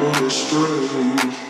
on a strange.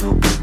to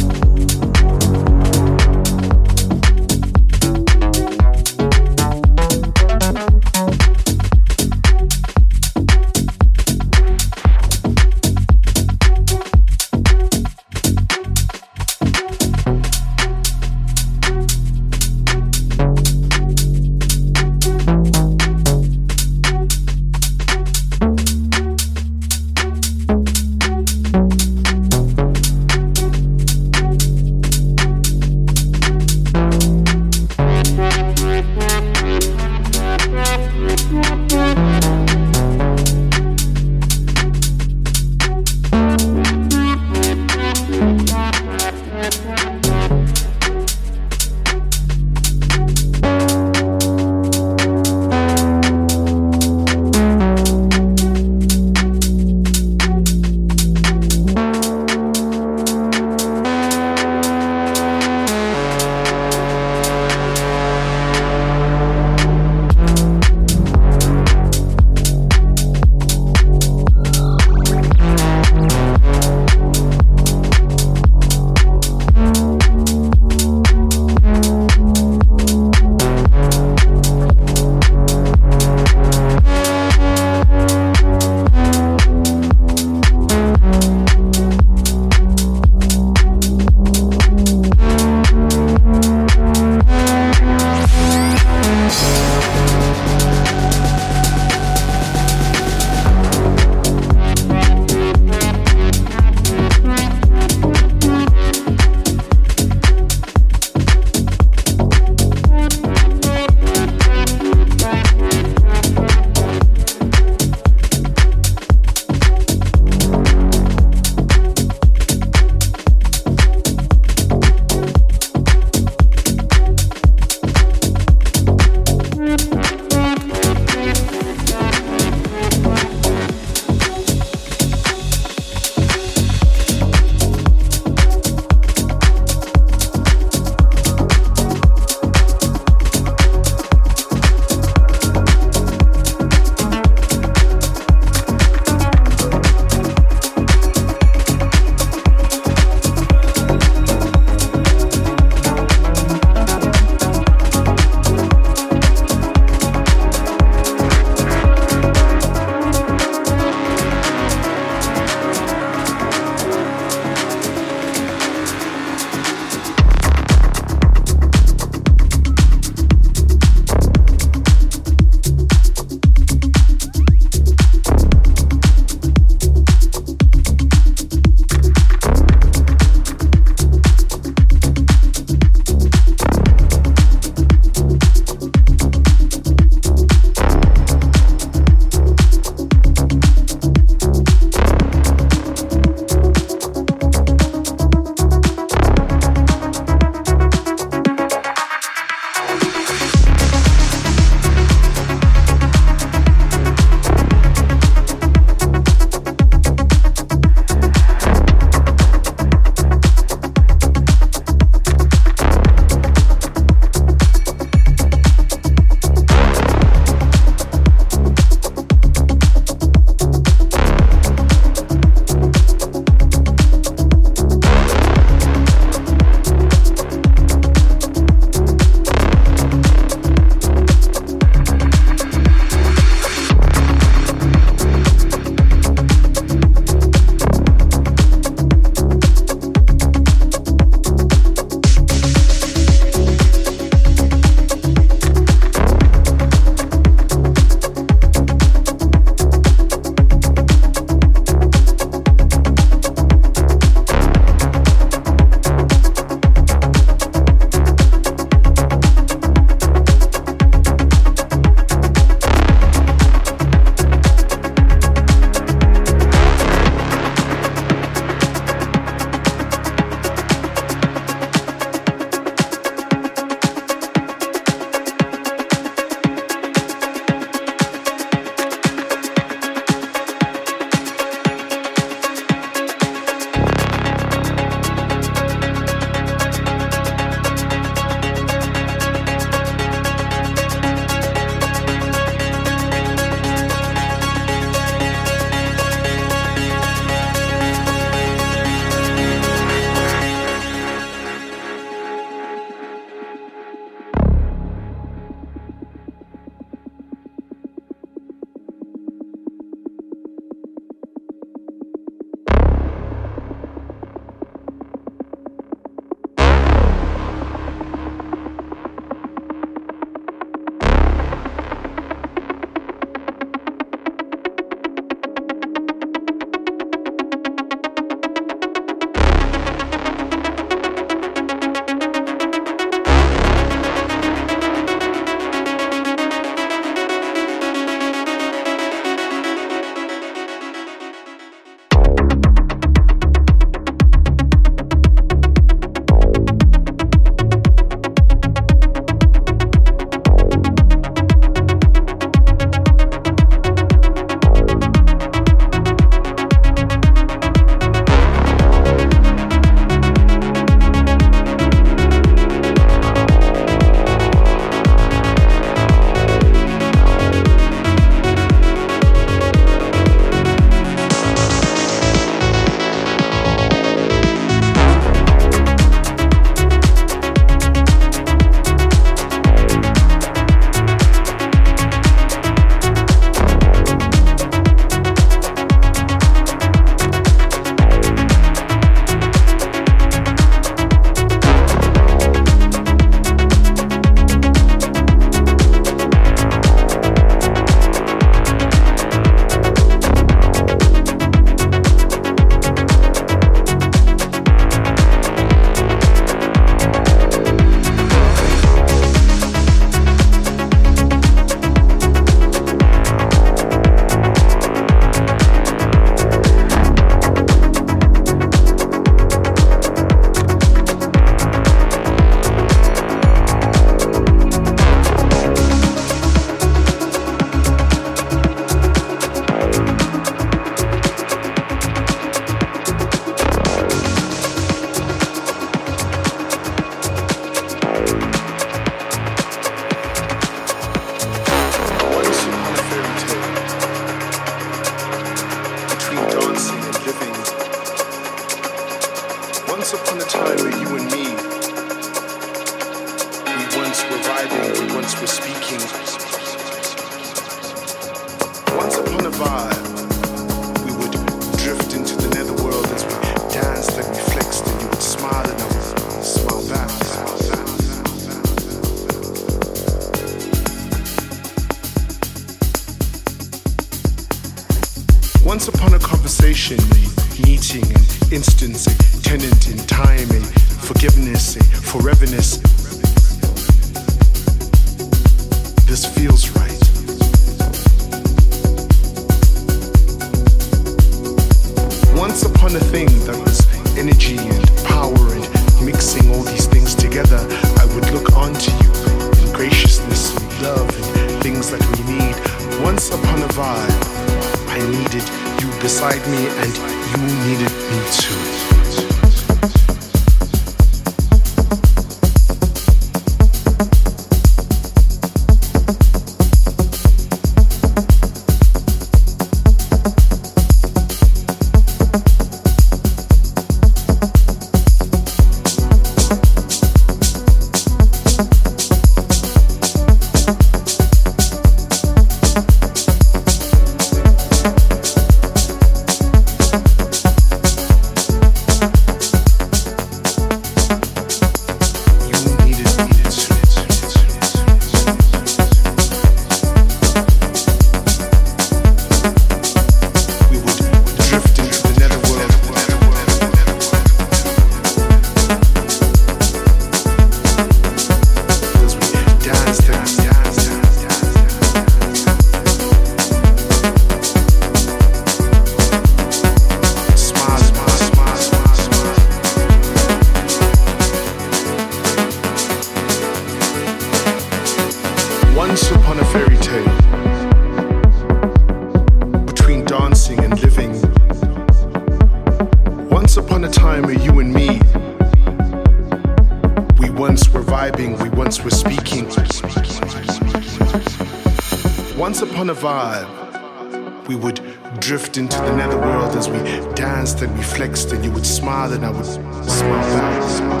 brother that was small.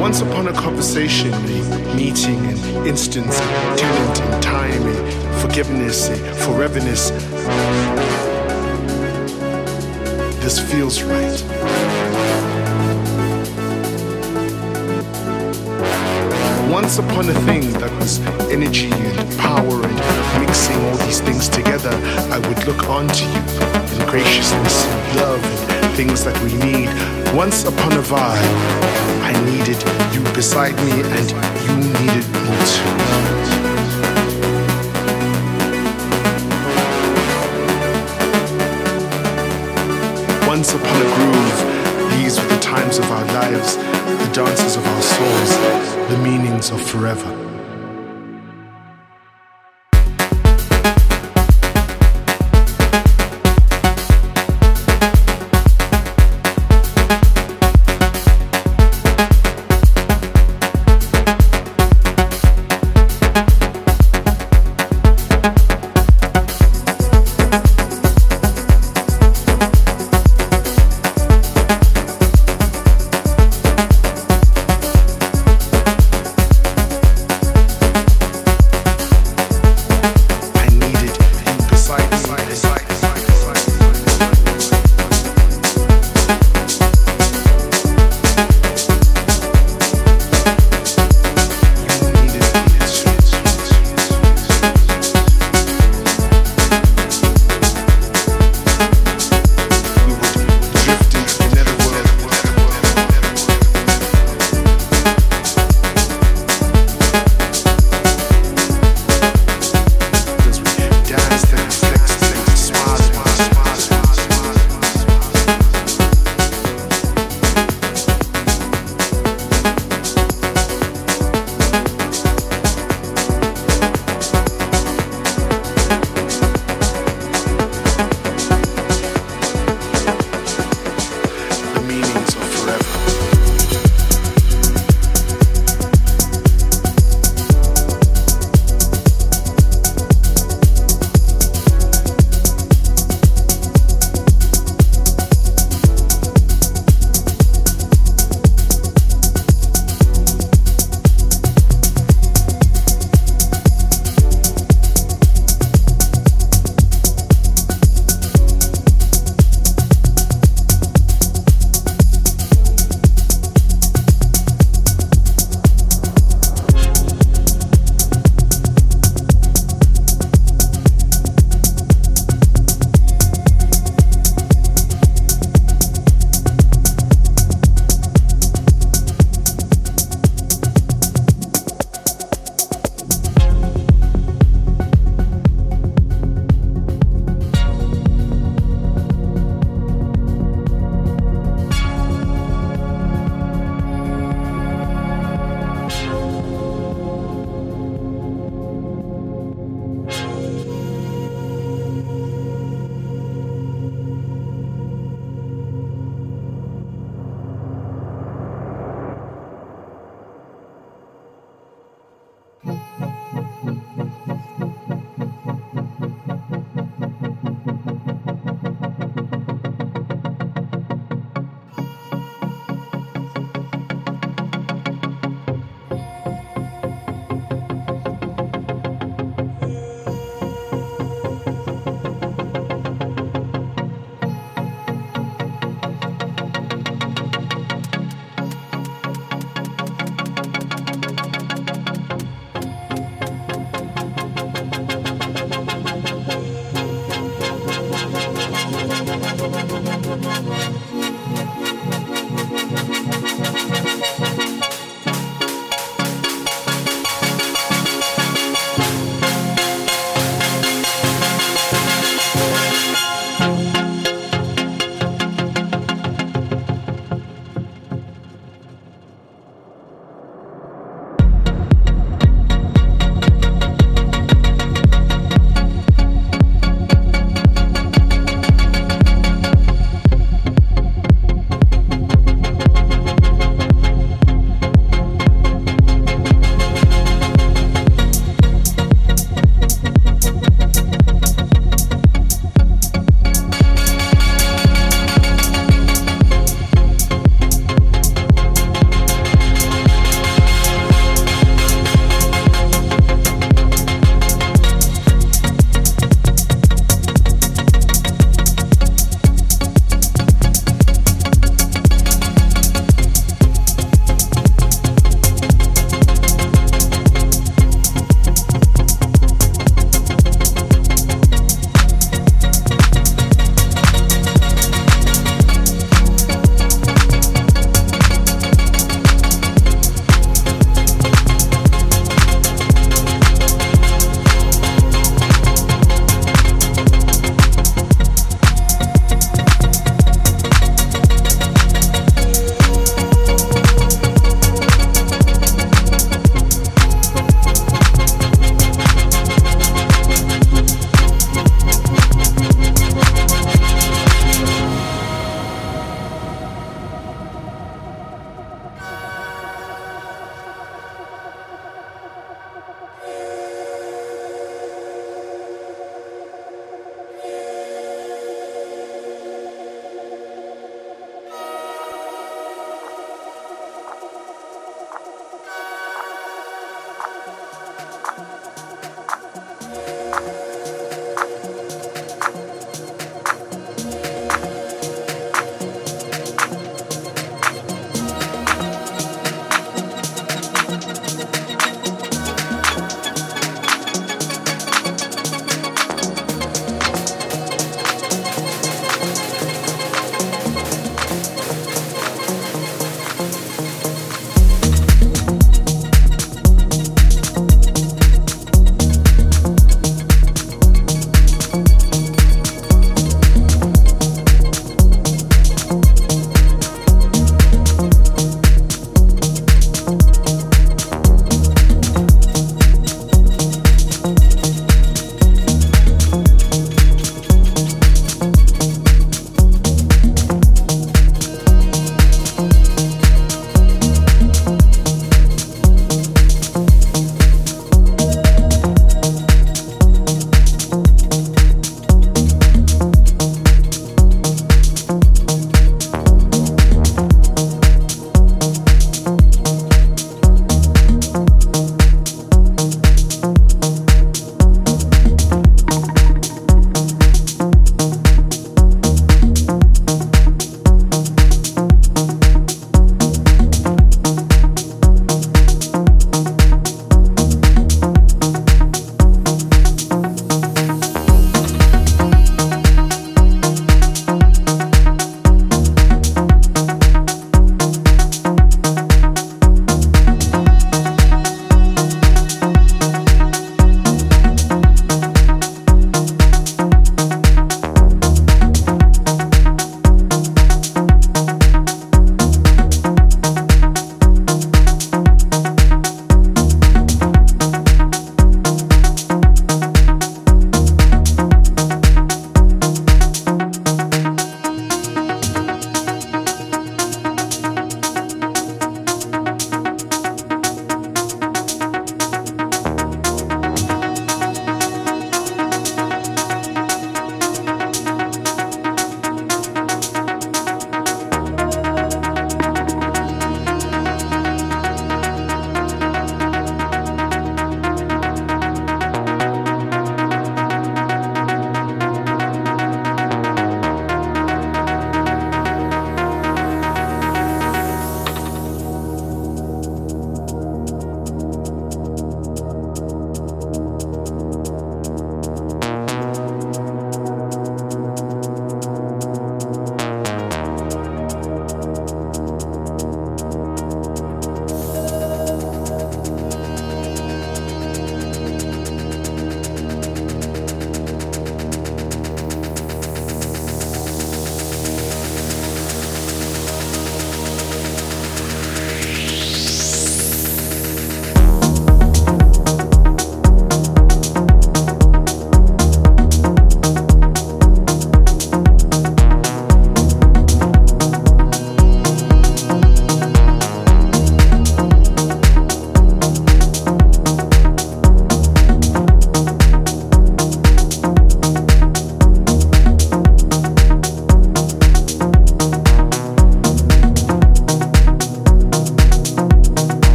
Once upon a conversation, a meeting, an instance, tenant, and time, and forgiveness, and foreverness. This feels right. once upon a thing that was energy and mixing all these things together, I would look onto you in graciousness and love and things that we need. Once upon a vibe, I needed you beside me and you needed me too. Once upon a groove, these were the times of our lives, the dances of our souls, the meanings of forever.